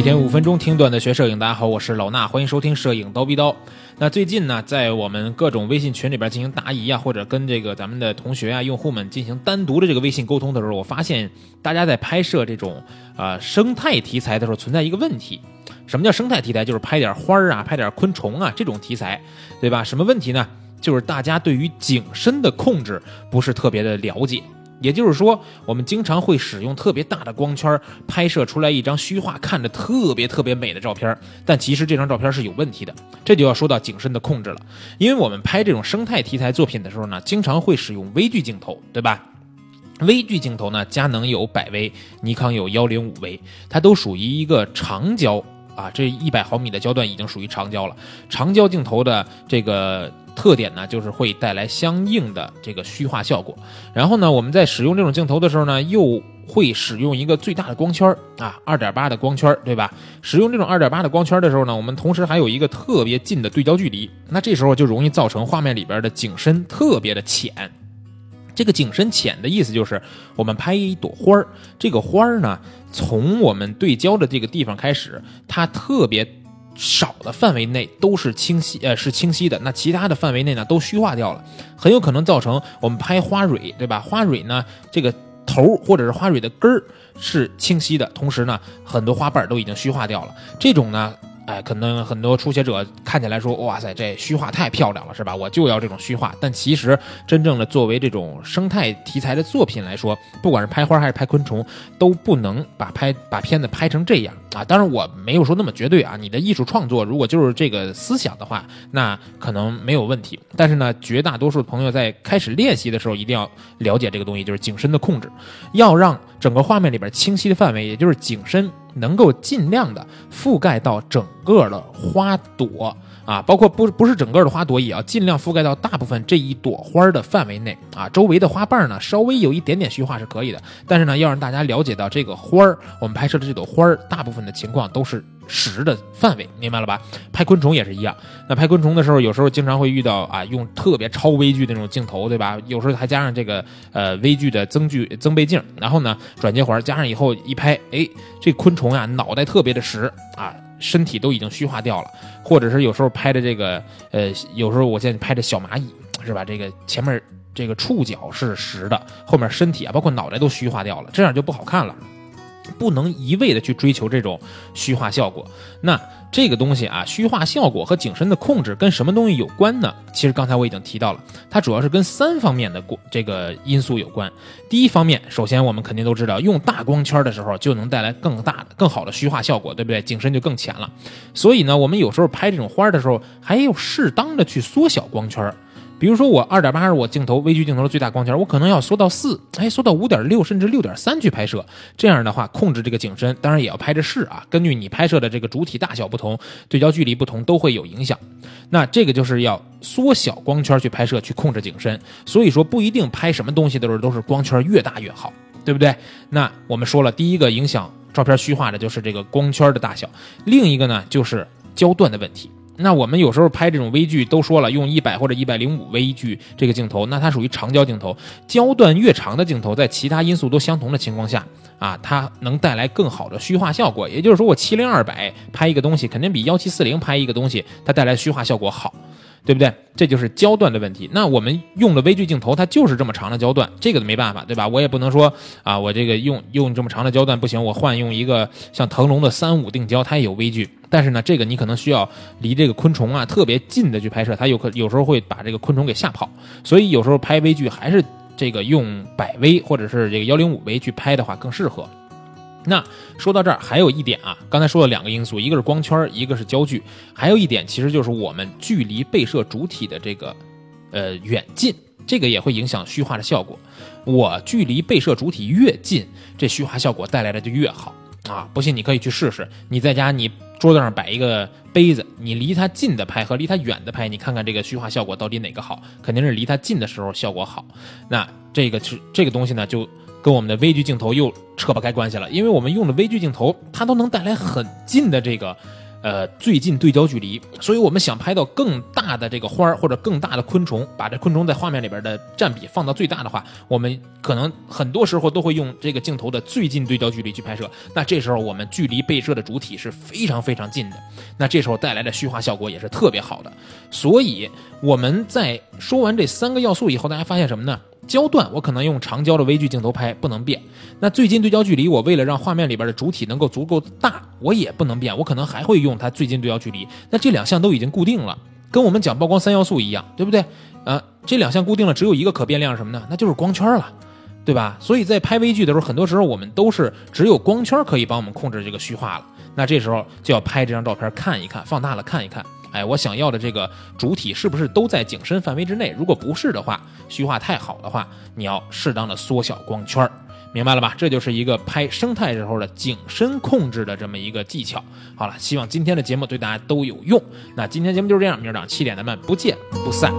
每天五分钟听段子学摄影，大家好，我是老衲，欢迎收听摄影刀逼刀。那最近呢，在我们各种微信群里边进行答疑啊，或者跟这个咱们的同学啊、用户们进行单独的这个微信沟通的时候，我发现大家在拍摄这种呃生态题材的时候，存在一个问题。什么叫生态题材？就是拍点花儿啊，拍点昆虫啊这种题材，对吧？什么问题呢？就是大家对于景深的控制不是特别的了解。也就是说，我们经常会使用特别大的光圈拍摄出来一张虚化，看着特别特别美的照片，但其实这张照片是有问题的。这就要说到景深的控制了，因为我们拍这种生态题材作品的时候呢，经常会使用微距镜头，对吧？微距镜头呢，佳能有百微，尼康有幺零五微，它都属于一个长焦啊，这一百毫米的焦段已经属于长焦了。长焦镜头的这个。特点呢，就是会带来相应的这个虚化效果。然后呢，我们在使用这种镜头的时候呢，又会使用一个最大的光圈啊，二点八的光圈，对吧？使用这种二点八的光圈的时候呢，我们同时还有一个特别近的对焦距离，那这时候就容易造成画面里边的景深特别的浅。这个景深浅的意思就是，我们拍一朵花儿，这个花儿呢，从我们对焦的这个地方开始，它特别。少的范围内都是清晰，呃，是清晰的。那其他的范围内呢，都虚化掉了，很有可能造成我们拍花蕊，对吧？花蕊呢，这个头或者是花蕊的根儿是清晰的，同时呢，很多花瓣都已经虚化掉了。这种呢。哎，可能很多初学者看起来说，哇塞，这虚化太漂亮了，是吧？我就要这种虚化。但其实，真正的作为这种生态题材的作品来说，不管是拍花还是拍昆虫，都不能把拍把片子拍成这样啊。当然，我没有说那么绝对啊。你的艺术创作如果就是这个思想的话，那可能没有问题。但是呢，绝大多数朋友在开始练习的时候，一定要了解这个东西，就是景深的控制，要让整个画面里边清晰的范围，也就是景深。能够尽量的覆盖到整个的花朵。啊，包括不不是整个的花朵，也要尽量覆盖到大部分这一朵花的范围内啊。周围的花瓣呢，稍微有一点点虚化是可以的，但是呢，要让大家了解到这个花儿，我们拍摄的这朵花儿，大部分的情况都是。实的范围，明白了吧？拍昆虫也是一样。那拍昆虫的时候，有时候经常会遇到啊，用特别超微距的那种镜头，对吧？有时候还加上这个呃微距的增距增倍镜，然后呢转接环加上以后一拍，哎，这昆虫呀脑袋特别的实啊，身体都已经虚化掉了。或者是有时候拍的这个呃，有时候我现在拍的小蚂蚁是吧？这个前面这个触角是实的，后面身体啊包括脑袋都虚化掉了，这样就不好看了。不能一味的去追求这种虚化效果。那这个东西啊，虚化效果和景深的控制跟什么东西有关呢？其实刚才我已经提到了，它主要是跟三方面的过这个因素有关。第一方面，首先我们肯定都知道，用大光圈的时候就能带来更大的、更好的虚化效果，对不对？景深就更浅了。所以呢，我们有时候拍这种花的时候，还要适当的去缩小光圈。比如说我二点八是我镜头微距镜头的最大光圈，我可能要缩到四，哎，缩到五点六甚至六点三去拍摄。这样的话，控制这个景深，当然也要拍着试啊。根据你拍摄的这个主体大小不同，对焦距离不同，都会有影响。那这个就是要缩小光圈去拍摄，去控制景深。所以说不一定拍什么东西的时候都是光圈越大越好，对不对？那我们说了，第一个影响照片虚化的就是这个光圈的大小，另一个呢就是焦段的问题。那我们有时候拍这种微距，都说了用一百或者一百零五微距这个镜头，那它属于长焦镜头，焦段越长的镜头，在其他因素都相同的情况下，啊，它能带来更好的虚化效果。也就是说，我七零二百拍一个东西，肯定比幺七四零拍一个东西，它带来虚化效果好。对不对？这就是焦段的问题。那我们用的微距镜头，它就是这么长的焦段，这个没办法，对吧？我也不能说啊，我这个用用这么长的焦段不行，我换用一个像腾龙的三五定焦，它也有微距，但是呢，这个你可能需要离这个昆虫啊特别近的去拍摄，它有可有时候会把这个昆虫给吓跑，所以有时候拍微距还是这个用百微或者是这个幺零五微去拍的话更适合。那说到这儿，还有一点啊，刚才说了两个因素，一个是光圈，一个是焦距，还有一点其实就是我们距离被摄主体的这个呃远近，这个也会影响虚化的效果。我距离被摄主体越近，这虚化效果带来的就越好啊！不信你可以去试试，你在家你桌子上摆一个杯子，你离它近的拍和离它远的拍，你看看这个虚化效果到底哪个好？肯定是离它近的时候效果好。那这个是这个东西呢就。跟我们的微距镜头又扯不开关系了，因为我们用的微距镜头，它都能带来很近的这个，呃最近对焦距离。所以我们想拍到更大的这个花儿或者更大的昆虫，把这昆虫在画面里边的占比放到最大的话，我们可能很多时候都会用这个镜头的最近对焦距离去拍摄。那这时候我们距离被摄的主体是非常非常近的，那这时候带来的虚化效果也是特别好的。所以我们在说完这三个要素以后，大家发现什么呢？焦段我可能用长焦的微距镜头拍不能变，那最近对焦距离我为了让画面里边的主体能够足够大，我也不能变，我可能还会用它最近对焦距离。那这两项都已经固定了，跟我们讲曝光三要素一样，对不对？呃，这两项固定了，只有一个可变量是什么呢？那就是光圈了，对吧？所以在拍微距的时候，很多时候我们都是只有光圈可以帮我们控制这个虚化了。那这时候就要拍这张照片看一看，放大了看一看。哎，我想要的这个主体是不是都在景深范围之内？如果不是的话，虚化太好的话，你要适当的缩小光圈明白了吧？这就是一个拍生态时候的景深控制的这么一个技巧。好了，希望今天的节目对大家都有用。那今天节目就是这样，明儿早上七点咱们不见不散。